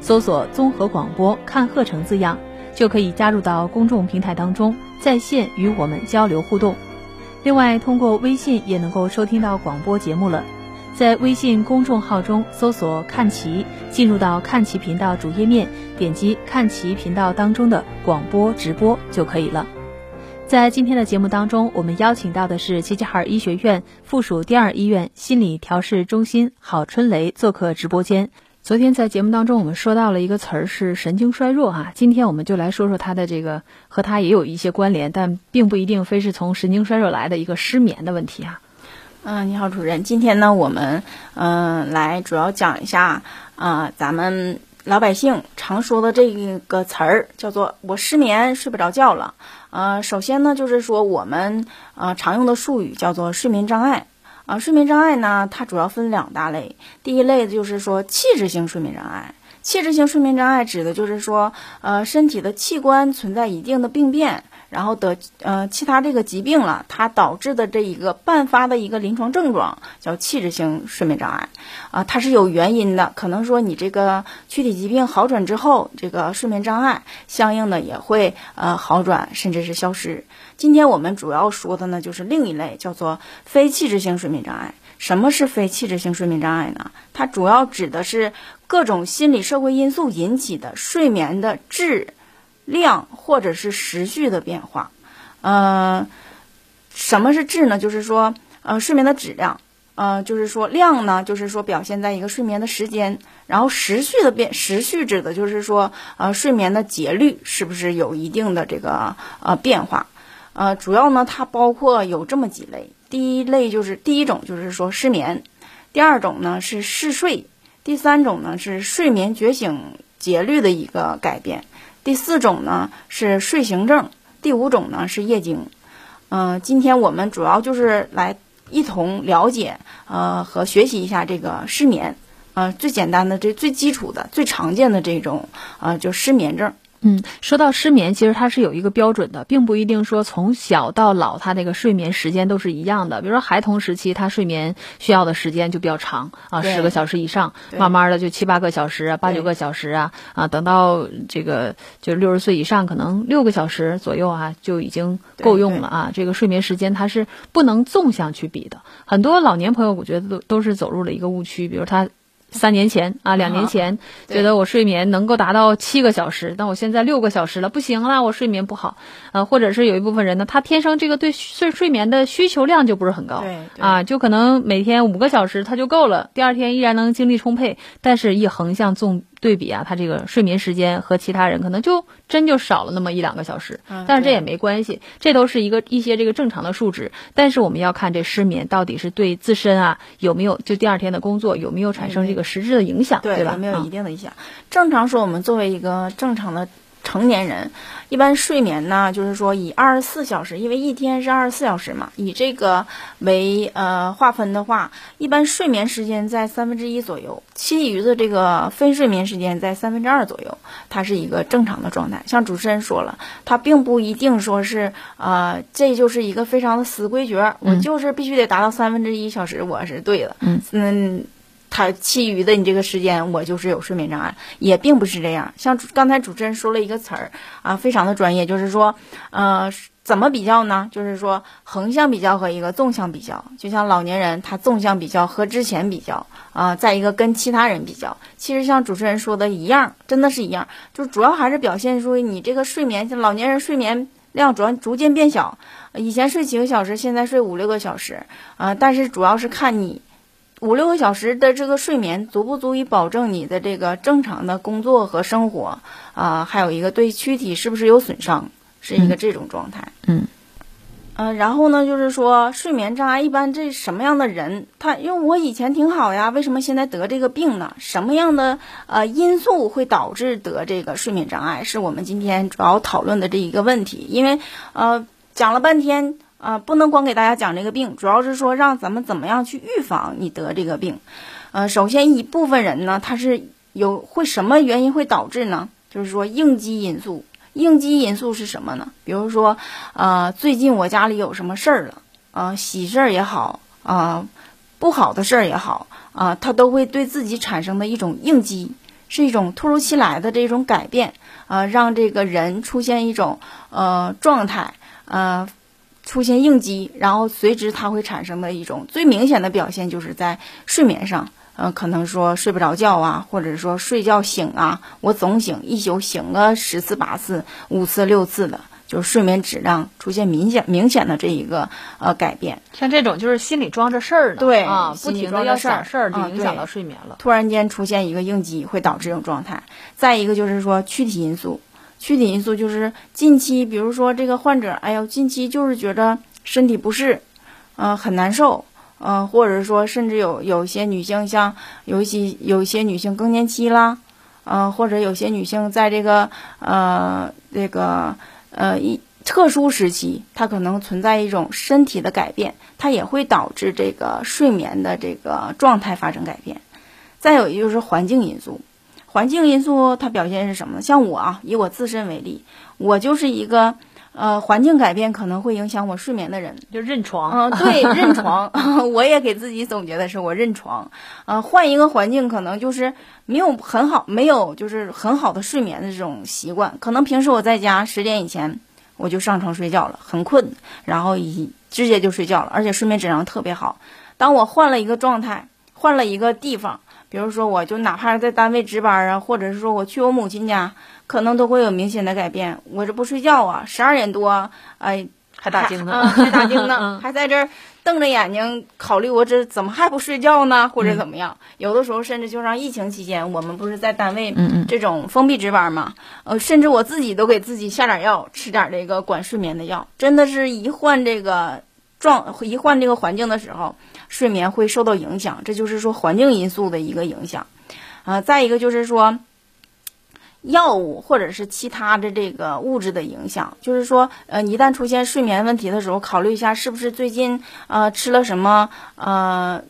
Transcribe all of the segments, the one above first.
搜索“综合广播看鹤城”字样，就可以加入到公众平台当中，在线与我们交流互动。另外，通过微信也能够收听到广播节目了。在微信公众号中搜索“看齐”，进入到看齐频道主页面，点击看齐频道当中的广播直播就可以了。在今天的节目当中，我们邀请到的是齐齐哈尔医学院附属第二医院心理调试中心郝春雷做客直播间。昨天在节目当中，我们说到了一个词儿是神经衰弱哈，今天我们就来说说它的这个和它也有一些关联，但并不一定非是从神经衰弱来的一个失眠的问题啊。嗯，你好，主任。今天呢，我们嗯来主要讲一下啊，咱们老百姓常说的这个词儿，叫做“我失眠，睡不着觉了”。呃，首先呢，就是说我们呃常用的术语叫做睡眠障碍。啊，睡眠障碍呢，它主要分两大类。第一类就是说器质性睡眠障碍。器质性睡眠障碍指的就是说，呃，身体的器官存在一定的病变。然后得呃其他这个疾病了，它导致的这一个伴发的一个临床症状叫器质性睡眠障碍，啊，它是有原因的，可能说你这个躯体疾病好转之后，这个睡眠障碍相应的也会呃好转，甚至是消失。今天我们主要说的呢就是另一类，叫做非器质性睡眠障碍。什么是非器质性睡眠障碍呢？它主要指的是各种心理社会因素引起的睡眠的质。量或者是时序的变化，呃，什么是质呢？就是说，呃，睡眠的质量，呃，就是说量呢，就是说表现在一个睡眠的时间，然后时序的变，时序指的就是说，呃，睡眠的节律是不是有一定的这个呃变化？呃，主要呢，它包括有这么几类，第一类就是第一种就是说失眠，第二种呢是嗜睡，第三种呢是睡眠觉醒节律的一个改变。第四种呢是睡行症，第五种呢是夜惊。嗯，今天我们主要就是来一同了解，呃，和学习一下这个失眠。呃，最简单的、这最基础的、最常见的这种，呃，就失眠症。嗯，说到失眠，其实它是有一个标准的，并不一定说从小到老，他那个睡眠时间都是一样的。比如说孩童时期，他睡眠需要的时间就比较长啊，十个小时以上，慢慢的就七八个小时啊，八九个小时啊，啊，等到这个就六十岁以上，可能六个小时左右啊，就已经够用了啊。这个睡眠时间它是不能纵向去比的。很多老年朋友，我觉得都都是走入了一个误区，比如他。三年前啊，两年前觉得我睡眠能够达到七个小时，但我现在六个小时了，不行了，我睡眠不好。呃，或者是有一部分人呢，他天生这个对睡睡眠的需求量就不是很高，啊，就可能每天五个小时他就够了，第二天依然能精力充沛，但是一横向纵。对比啊，他这个睡眠时间和其他人可能就真就少了那么一两个小时，但是这也没关系，这都是一个一些这个正常的数值。但是我们要看这失眠到底是对自身啊有没有就第二天的工作有没有产生这个实质的影响，对吧？有没有一定的影响？正常说，我们作为一个正常的。成年人一般睡眠呢，就是说以二十四小时，因为一天是二十四小时嘛，以这个为呃划分的话，一般睡眠时间在三分之一左右，其余的这个非睡眠时间在三分之二左右，它是一个正常的状态。像主持人说了，它并不一定说是呃，这就是一个非常的死规矩，我就是必须得达到三分之一小时，我是对的。嗯。他其余的你这个时间，我就是有睡眠障碍，也并不是这样。像刚才主持人说了一个词儿啊，非常的专业，就是说，呃。怎么比较呢？就是说横向比较和一个纵向比较，就像老年人他纵向比较和之前比较啊，再一个跟其他人比较。其实像主持人说的一样，真的是一样，就主要还是表现出你这个睡眠，像老年人睡眠量主要逐渐变小，以前睡几个小时，现在睡五六个小时啊，但是主要是看你五六个小时的这个睡眠足不足以保证你的这个正常的工作和生活啊，还有一个对躯体是不是有损伤。是一个这种状态，嗯，呃，然后呢，就是说睡眠障碍一般这什么样的人，他因为我以前挺好呀，为什么现在得这个病呢？什么样的呃因素会导致得这个睡眠障碍？是我们今天主要讨论的这一个问题。因为呃讲了半天啊，不能光给大家讲这个病，主要是说让咱们怎么样去预防你得这个病。呃，首先一部分人呢，他是有会什么原因会导致呢？就是说应激因素。应激因素是什么呢？比如说，呃，最近我家里有什么事儿了，啊，喜事儿也好，啊，不好的事儿也好，啊，他都会对自己产生的一种应激，是一种突如其来的这种改变，啊，让这个人出现一种呃状态，呃，出现应激，然后随之它会产生的一种最明显的表现，就是在睡眠上。嗯，可能说睡不着觉啊，或者说睡觉醒啊，我总醒，一宿醒个十次八次、五次六次的，就是睡眠质量出现明显明显的这一个呃改变。像这种就是心里装着事儿呢，对啊，不停的要想事儿，就影响到睡眠了。突然间出现一个应激，会导致这种状态。再一个就是说躯体因素，躯体因素就是近期，比如说这个患者，哎呦，近期就是觉着身体不适，嗯，很难受。嗯，或者说，甚至有有些女性，像有一些有些女性更年期啦，嗯，或者有些女性在这个呃这个呃一特殊时期，她可能存在一种身体的改变，它也会导致这个睡眠的这个状态发生改变。再有一就是环境因素，环境因素它表现是什么呢？像我啊，以我自身为例，我就是一个。呃，环境改变可能会影响我睡眠的人，就认床。嗯，对，认床。我也给自己总结的是，我认床。呃，换一个环境，可能就是没有很好，没有就是很好的睡眠的这种习惯。可能平时我在家十点以前我就上床睡觉了，很困，然后一直接就睡觉了，而且睡眠质量特别好。当我换了一个状态，换了一个地方，比如说我就哪怕是在单位值班啊，或者是说我去我母亲家。可能都会有明显的改变。我这不睡觉啊，十二点多，哎，还打精呢，还打精呢，还在这儿瞪着眼睛考虑我这怎么还不睡觉呢，或者怎么样？有的时候甚至就像疫情期间，我们不是在单位这种封闭值班嘛，呃，甚至我自己都给自己下点药，吃点这个管睡眠的药。真的是一换这个状，一换这个环境的时候，睡眠会受到影响。这就是说环境因素的一个影响。啊，再一个就是说。药物或者是其他的这个物质的影响，就是说，呃，一旦出现睡眠问题的时候，考虑一下是不是最近呃吃了什么呃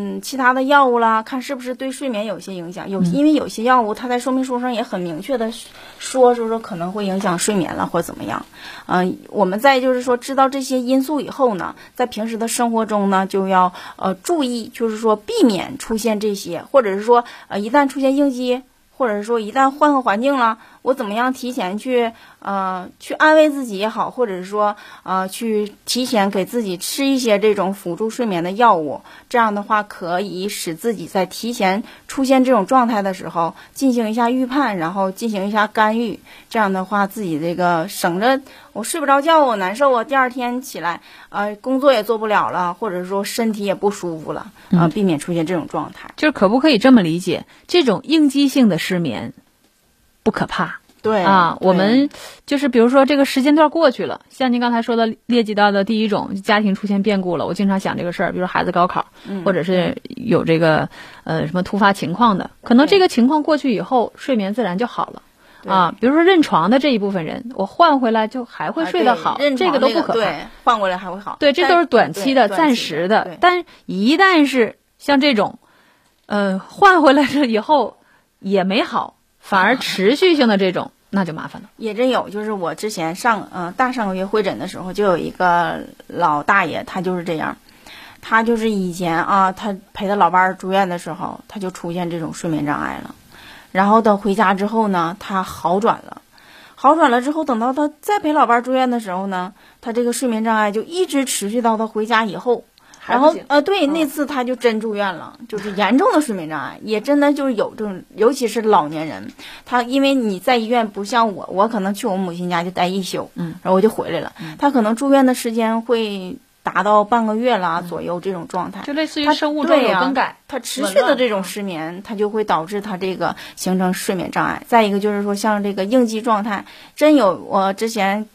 嗯其他的药物啦，看是不是对睡眠有些影响。有因为有些药物它在说明书上也很明确的说，说说可能会影响睡眠了或怎么样。嗯，我们在就是说知道这些因素以后呢，在平时的生活中呢，就要呃注意，就是说避免出现这些，或者是说呃一旦出现应激。或者是说，一旦换个环境了，我怎么样提前去呃去安慰自己也好，或者是说呃去提前给自己吃一些这种辅助睡眠的药物，这样的话可以使自己在提前出现这种状态的时候进行一下预判，然后进行一下干预。这样的话，自己这个省着我睡不着觉，我难受啊，第二天起来呃工作也做不了了，或者说身体也不舒服了啊，避免出现这种状态。就是可不可以这么理解，这种应激性的失眠？不可怕，对啊，我们就是比如说这个时间段过去了，像您刚才说的列举到的第一种，家庭出现变故了，我经常想这个事儿，比如孩子高考，或者是有这个呃什么突发情况的，可能这个情况过去以后，睡眠自然就好了啊。比如说认床的这一部分人，我换回来就还会睡得好，这个都不可怕，换过来还会好，对，这都是短期的、暂时的。但一旦是像这种，呃，换回来了以后也没好。反而持续性的这种那就麻烦了，也真有。就是我之前上嗯大上个月会诊的时候，就有一个老大爷，他就是这样，他就是以前啊，他陪他老伴儿住院的时候，他就出现这种睡眠障碍了。然后等回家之后呢，他好转了，好转了之后，等到他再陪老伴儿住院的时候呢，他这个睡眠障碍就一直持续到他回家以后。然后呃，对，那次他就真住院了，就是严重的睡眠障碍，也真的就是有这种，尤其是老年人，他因为你在医院不像我，我可能去我母亲家就待一宿，嗯，然后我就回来了，他可能住院的时间会达到半个月啦左右这种状态，就类似于生物钟有更改，他持续的这种失眠，他就会导致他这个形成睡眠障碍。再一个就是说，像这个应激状态，真有我之前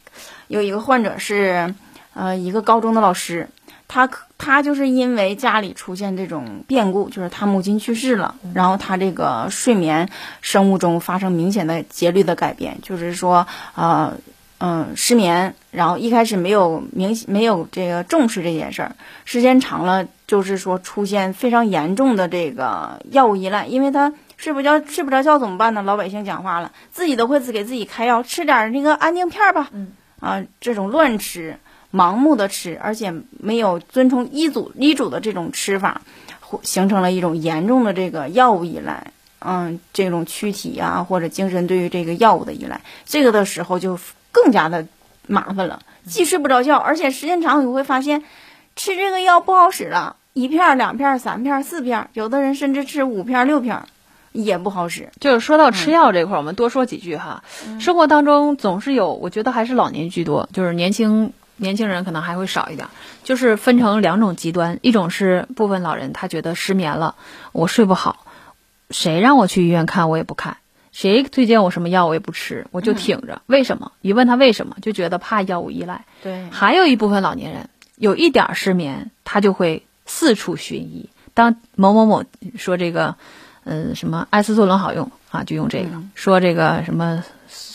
有一个患者是，呃，一个高中的老师。他可他就是因为家里出现这种变故，就是他母亲去世了，然后他这个睡眠生物钟发生明显的节律的改变，就是说，呃，嗯，失眠，然后一开始没有明没有这个重视这件事儿，时间长了，就是说出现非常严重的这个药物依赖，因为他睡不着睡不着觉怎么办呢？老百姓讲话了，自己都会自给自己开药，吃点那个安定片吧，啊，这种乱吃。盲目的吃，而且没有遵从医嘱医嘱的这种吃法，形成了一种严重的这个药物依赖。嗯，这种躯体啊或者精神对于这个药物的依赖，这个的时候就更加的麻烦了，既睡不着觉，而且时间长你会发现，吃这个药不好使了，一片、两片、三片、四片，有的人甚至吃五片、六片，也不好使。就是说到吃药这块，我们多说几句哈。生活当中总是有，我觉得还是老年居多，就是年轻。年轻人可能还会少一点，就是分成两种极端，一种是部分老人他觉得失眠了，我睡不好，谁让我去医院看我也不看，谁推荐我什么药我也不吃，我就挺着。为什么？一问他为什么，就觉得怕药物依赖。对，还有一部分老年人有一点失眠，他就会四处寻医。当某某某说这个，嗯，什么艾司唑仑好用啊，就用这个；说这个什么。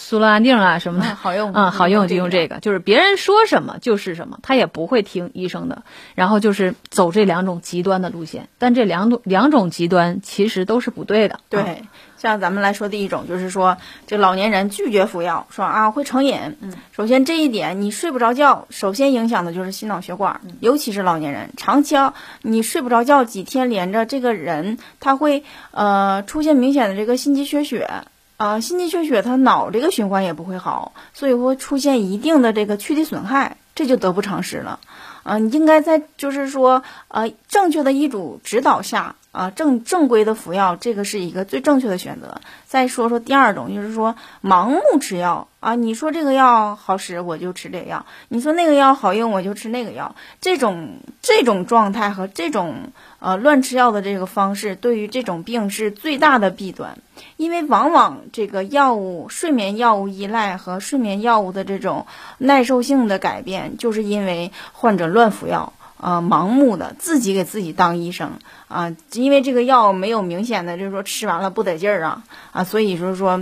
苏乐安定啊什么的，好用啊，好用就用这个，就是别人说什么就是什么，他也不会听医生的。然后就是走这两种极端的路线，但这两种两种极端其实都是不对的。对，像咱们来说第一种，就是说这老年人拒绝服药，说啊会成瘾。嗯，首先这一点你睡不着觉，首先影响的就是心脑血管，尤其是老年人，长期你睡不着觉几天连着，这个人他会呃出现明显的这个心肌缺血。啊，心肌缺血，他脑这个循环也不会好，所以会出现一定的这个躯体损害，这就得不偿失了。啊，你应该在就是说，呃，正确的医嘱指导下。啊，正正规的服药，这个是一个最正确的选择。再说说第二种，就是说盲目吃药啊。你说这个药好使，我就吃这个药；你说那个药好用，我就吃那个药。这种这种状态和这种呃乱吃药的这个方式，对于这种病是最大的弊端。因为往往这个药物、睡眠药物依赖和睡眠药物的这种耐受性的改变，就是因为患者乱服药。啊，盲目的自己给自己当医生啊，因为这个药没有明显的，就是说吃完了不得劲儿啊啊，所以就是说。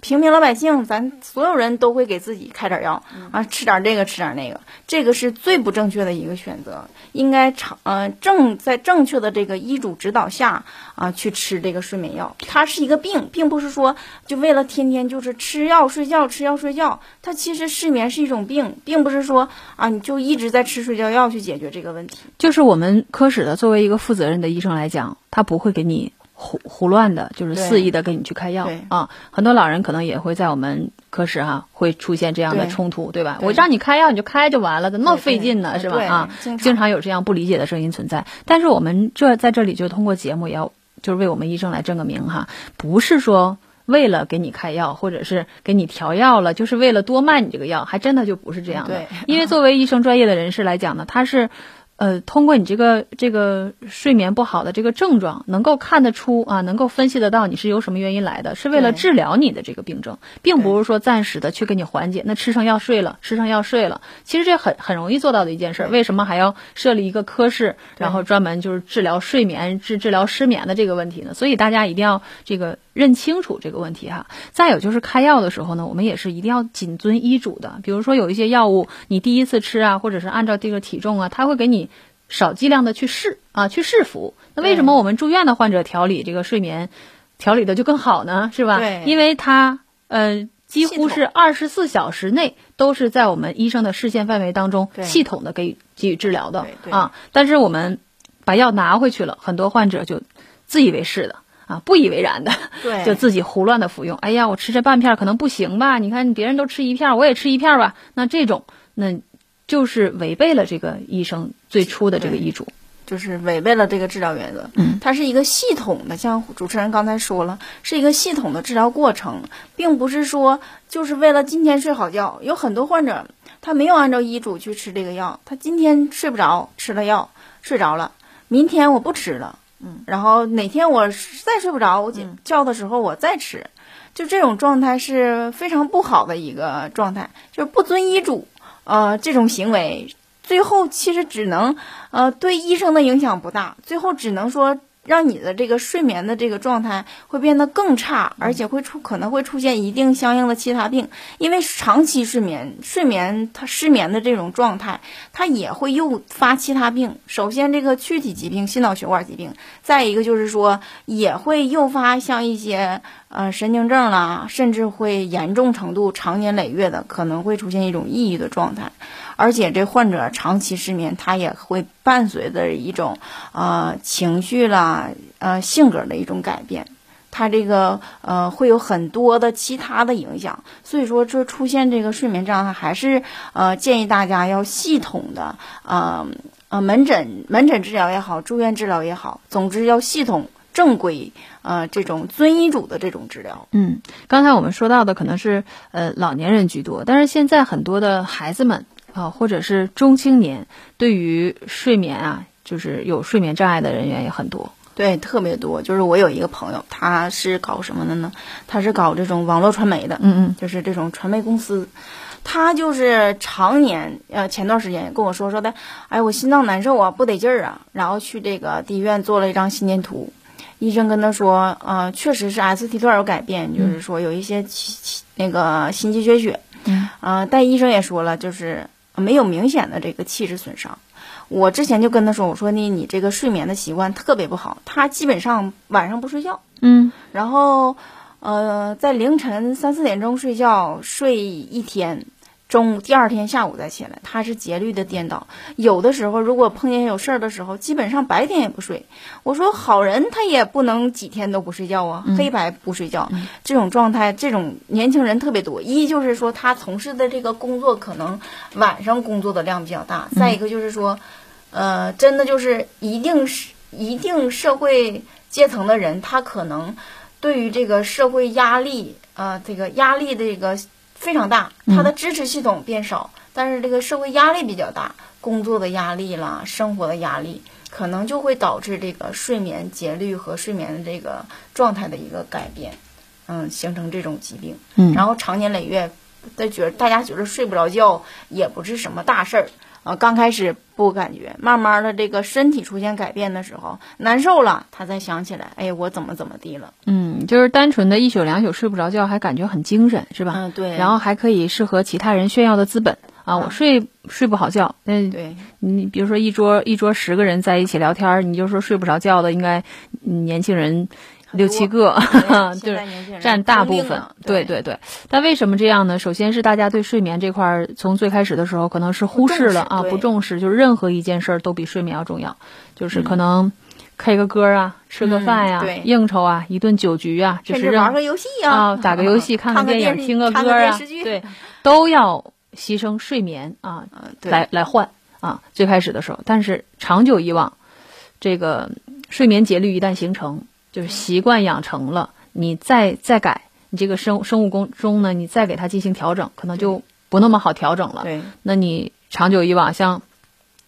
平民老百姓，咱所有人都会给自己开点药啊，吃点这个，吃点那个，这个是最不正确的一个选择。应该长呃正在正确的这个医嘱指导下啊去吃这个睡眠药。它是一个病，并不是说就为了天天就是吃药睡觉，吃药睡觉。它其实失眠是一种病，并不是说啊你就一直在吃睡觉药去解决这个问题。就是我们科室的作为一个负责任的医生来讲，他不会给你。胡胡乱的，就是肆意的给你去开药啊！很多老人可能也会在我们科室哈，会出现这样的冲突，对吧？我让你开药，你就开就完了，怎么那么费劲呢？是吧？啊，经常有这样不理解的声音存在。但是我们这在这里就通过节目，也要就是为我们医生来证个名哈，不是说为了给你开药，或者是给你调药了，就是为了多卖你这个药，还真的就不是这样的。因为作为医生专业的人士来讲呢，他是。呃，通过你这个这个睡眠不好的这个症状，能够看得出啊，能够分析得到你是由什么原因来的，是为了治疗你的这个病症，并不是说暂时的去给你缓解。那吃上药睡了，吃上药睡了，其实这很很容易做到的一件事。为什么还要设立一个科室，然后专门就是治疗睡眠、治治疗失眠的这个问题呢？所以大家一定要这个。认清楚这个问题哈，再有就是开药的时候呢，我们也是一定要谨遵医嘱的。比如说有一些药物，你第一次吃啊，或者是按照这个体重啊，他会给你少剂量的去试啊，去试服。那为什么我们住院的患者调理这个睡眠调理的就更好呢？是吧？对，因为他呃几乎是二十四小时内都是在我们医生的视线范围当中系统的给予给予治疗的啊。但是我们把药拿回去了，很多患者就自以为是的。啊不以为然的，对，就自己胡乱的服用。哎呀，我吃这半片可能不行吧？你看别人都吃一片，我也吃一片吧。那这种那就是违背了这个医生最初的这个医嘱。就是违背了这个治疗原则，嗯，它是一个系统的，像主持人刚才说了，是一个系统的治疗过程，并不是说就是为了今天睡好觉。有很多患者他没有按照医嘱去吃这个药，他今天睡不着，吃了药睡着了，明天我不吃了，嗯，然后哪天我再睡不着，我觉的时候我再吃，就这种状态是非常不好的一个状态，就是不遵医嘱，呃，这种行为。最后其实只能，呃，对医生的影响不大。最后只能说让你的这个睡眠的这个状态会变得更差，而且会出可能会出现一定相应的其他病。因为长期睡眠，睡眠它失眠的这种状态，它也会诱发其他病。首先这个躯体疾病，心脑血管疾病；再一个就是说也会诱发像一些呃神经症啦，甚至会严重程度长年累月的可能会出现一种抑郁的状态。而且这患者长期失眠，他也会伴随着一种呃情绪啦，呃性格的一种改变，他这个呃会有很多的其他的影响。所以说，这出现这个睡眠障碍，还是呃建议大家要系统的呃呃门诊门诊治疗也好，住院治疗也好，总之要系统正规呃这种遵医嘱的这种治疗。嗯，刚才我们说到的可能是呃老年人居多，但是现在很多的孩子们。啊，或者是中青年，对于睡眠啊，就是有睡眠障碍的人员也很多。对，特别多。就是我有一个朋友，他是搞什么的呢？他是搞这种网络传媒的。嗯嗯，就是这种传媒公司。他就是常年，呃，前段时间跟我说说的，哎，我心脏难受啊，不得劲儿啊，然后去这个地医院做了一张心电图，医生跟他说，呃，确实是 ST 段有改变，就是说有一些那个心肌缺血。嗯。啊，但医生也说了，就是。没有明显的这个气质损伤，我之前就跟他说，我说呢，你这个睡眠的习惯特别不好，他基本上晚上不睡觉，嗯，然后，呃，在凌晨三四点钟睡觉，睡一天。中午第二天下午再起来，他是节律的颠倒。有的时候，如果碰见有事儿的时候，基本上白天也不睡。我说好人他也不能几天都不睡觉啊，黑白不睡觉，这种状态，这种年轻人特别多。一就是说他从事的这个工作可能晚上工作的量比较大，再一个就是说，呃，真的就是一定是一定社会阶层的人，他可能对于这个社会压力，呃，这个压力的这个。非常大，他的支持系统变少，但是这个社会压力比较大，工作的压力啦，生活的压力，可能就会导致这个睡眠节律和睡眠的这个状态的一个改变，嗯，形成这种疾病，嗯，然后长年累月，他觉得大家觉得睡不着觉也不是什么大事儿。啊，刚开始不感觉，慢慢的这个身体出现改变的时候，难受了，他才想起来，哎，我怎么怎么地了？嗯，就是单纯的一宿两宿睡不着觉，还感觉很精神，是吧？嗯，对。然后还可以是和其他人炫耀的资本啊，我睡睡不好觉，嗯，对。你比如说一桌一桌十个人在一起聊天，你就说睡不着觉的，应该年轻人。六七个，就是占大部分。对对对，但为什么这样呢？首先是大家对睡眠这块儿，从最开始的时候可能是忽视了啊，不重视，就是任何一件事儿都比睡眠要重要。就是可能 K 个歌啊，吃个饭呀，应酬啊，一顿酒局啊，就是玩个游戏啊，打个游戏，看个电影，听个歌啊，对，都要牺牲睡眠啊，来来换啊。最开始的时候，但是长久以往，这个睡眠节律一旦形成。就是习惯养成了，你再再改，你这个生生物工中呢，你再给它进行调整，可能就不那么好调整了。对，那你长久以往，像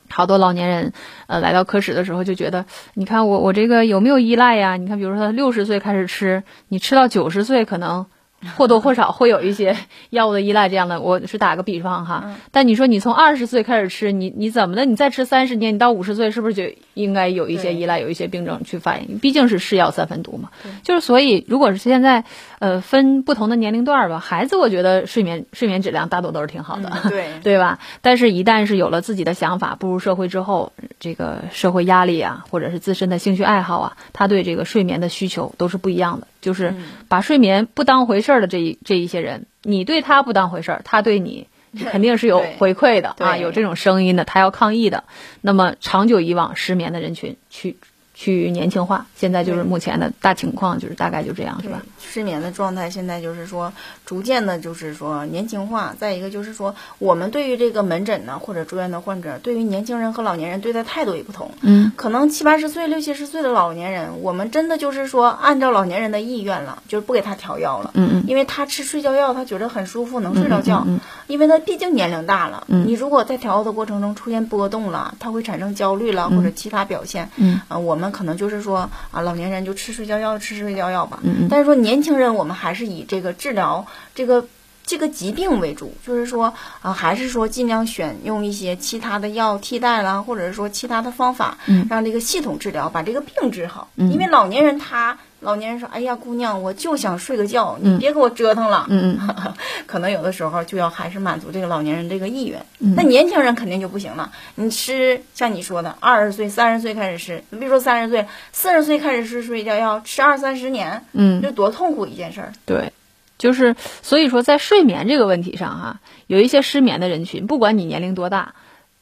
好多老年人，呃，来到科室的时候就觉得，你看我我这个有没有依赖呀？你看，比如说他六十岁开始吃，你吃到九十岁可能。或多或少会有一些药物的依赖，这样的，我是打个比方哈。但你说你从二十岁开始吃，你你怎么的？你再吃三十年，你到五十岁是不是就应该有一些依赖，有一些病症去反应？毕竟是是药三分毒嘛。就是所以，如果是现在，呃，分不同的年龄段吧，孩子我觉得睡眠睡眠质量大多都是挺好的，对 对吧？但是，一旦是有了自己的想法，步入社会之后，这个社会压力啊，或者是自身的兴趣爱好啊，他对这个睡眠的需求都是不一样的。就是把睡眠不当回事儿的这一这一些人，你对他不当回事儿，他对你 肯定是有回馈的啊，有这种声音的，他要抗议的。那么长久以往失眠的人群去去年轻化。现在就是目前的大情况，就是大概就这样，是吧？失眠的状态现在就是说，逐渐的，就是说年轻化。再一个就是说，我们对于这个门诊呢，或者住院的患者，对于年轻人和老年人对待态度也不同。嗯，可能七八十岁、六七十岁的老年人，我们真的就是说，按照老年人的意愿了，就是不给他调药了。嗯嗯，因为他吃睡觉药，他觉得很舒服，能睡着觉。嗯，因为他毕竟年龄大了。嗯，你如果在调药的过程中出现波动了，他会产生焦虑了，或者其他表现。嗯，啊，我们可能就是说啊，老年人就吃睡觉药，吃睡觉药吧。嗯嗯，但是说年轻人，我们还是以这个治疗这个这个疾病为主，就是说啊，还是说尽量选用一些其他的药替代啦，或者是说其他的方法，嗯，让这个系统治疗把这个病治好。因为老年人他老年人说，哎呀，姑娘，我就想睡个觉，你别给我折腾了。嗯嗯，可能有的时候就要还是满足这个老年人这个意愿。嗯那年轻人肯定就不行了。你吃像你说的，二十岁、三十岁开始吃，你别说三十岁，四十岁开始吃睡觉要，吃二三十年，嗯，这多痛苦一件事儿。对。就是所以说，在睡眠这个问题上，哈，有一些失眠的人群，不管你年龄多大，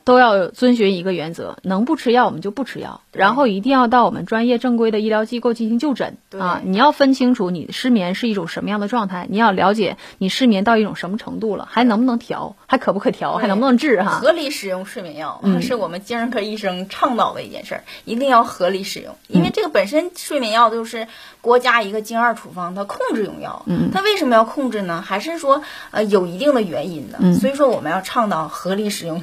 都要遵循一个原则：能不吃药我们就不吃药，然后一定要到我们专业正规的医疗机构进行就诊啊。你要分清楚你失眠是一种什么样的状态，你要了解你失眠到一种什么程度了，还能不能调，还可不可调，还能不能治哈？合理使用睡眠药嗯是我们精神科医生倡导的一件事儿，一定要合理使用，因为这个本身睡眠药就是国家一个精二处方，它控制用药。嗯，它为什么要控制呢？还是说呃有一定的原因的。嗯，所以说我们要倡导合理使用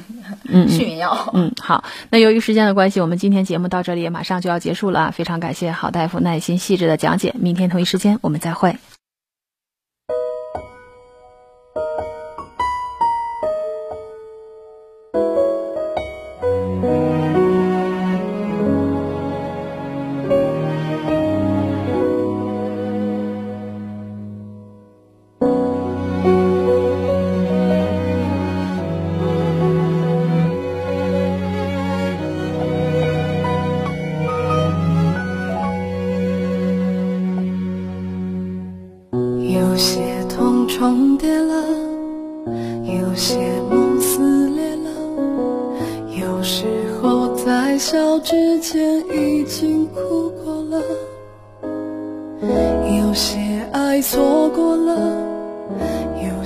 睡眠药。嗯，好，那由于时间的关系，我们今天节目到这里也马上就要结束了啊，非常感谢郝大夫耐心细致的讲解，明天同一时间我们再会。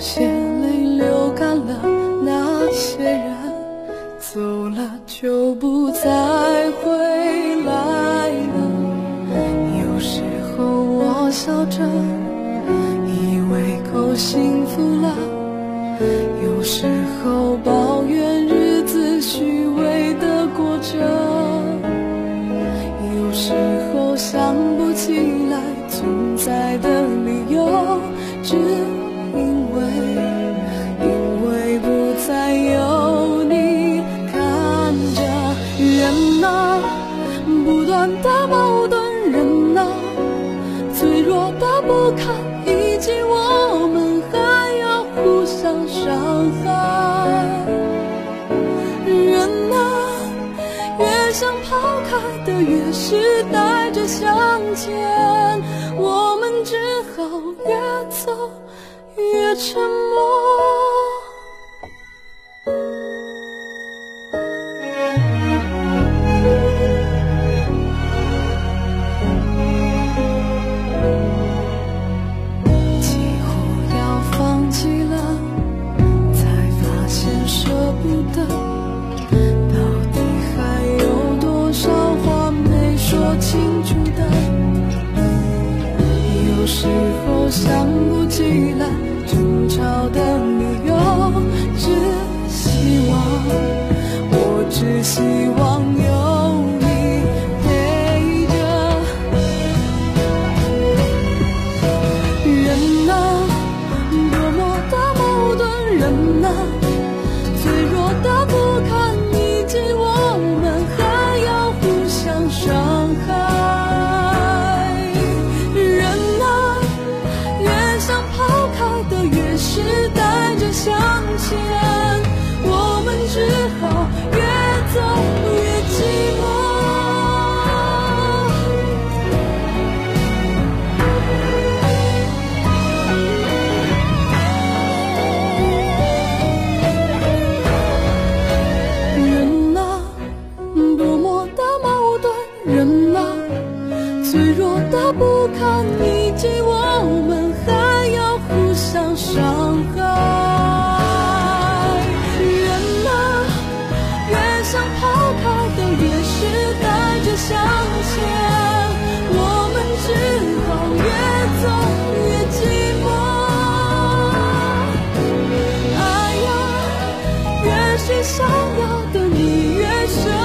有是带着向前，我们只好越走越沉默。越想要的你越舍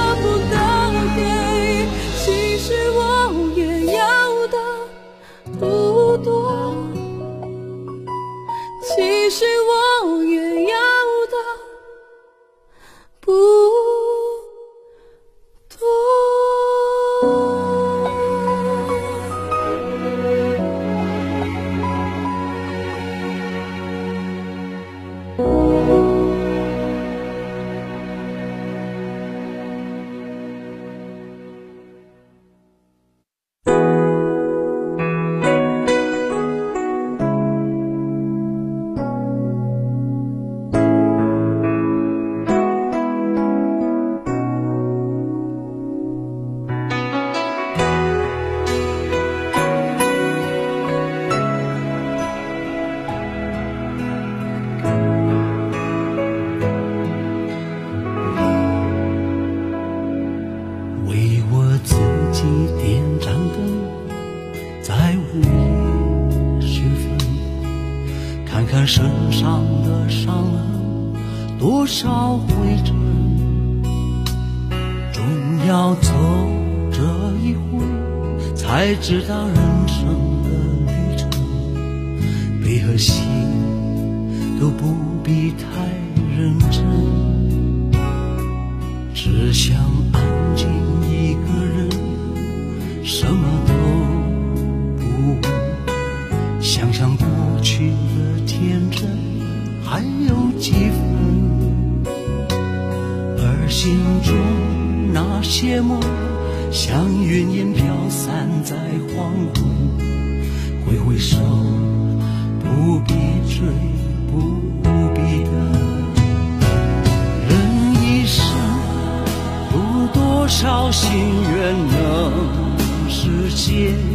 直到挥挥手不必追不必等。人一生有多少心愿能实现？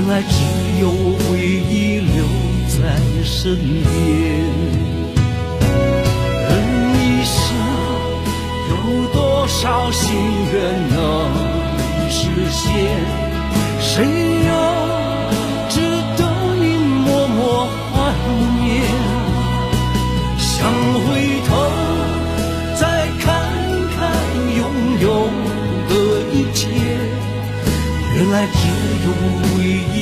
原来只有回忆留在身边人一生有多少心愿能实现谁又值得你默默怀念想回头再看看拥有的一切原来只有回忆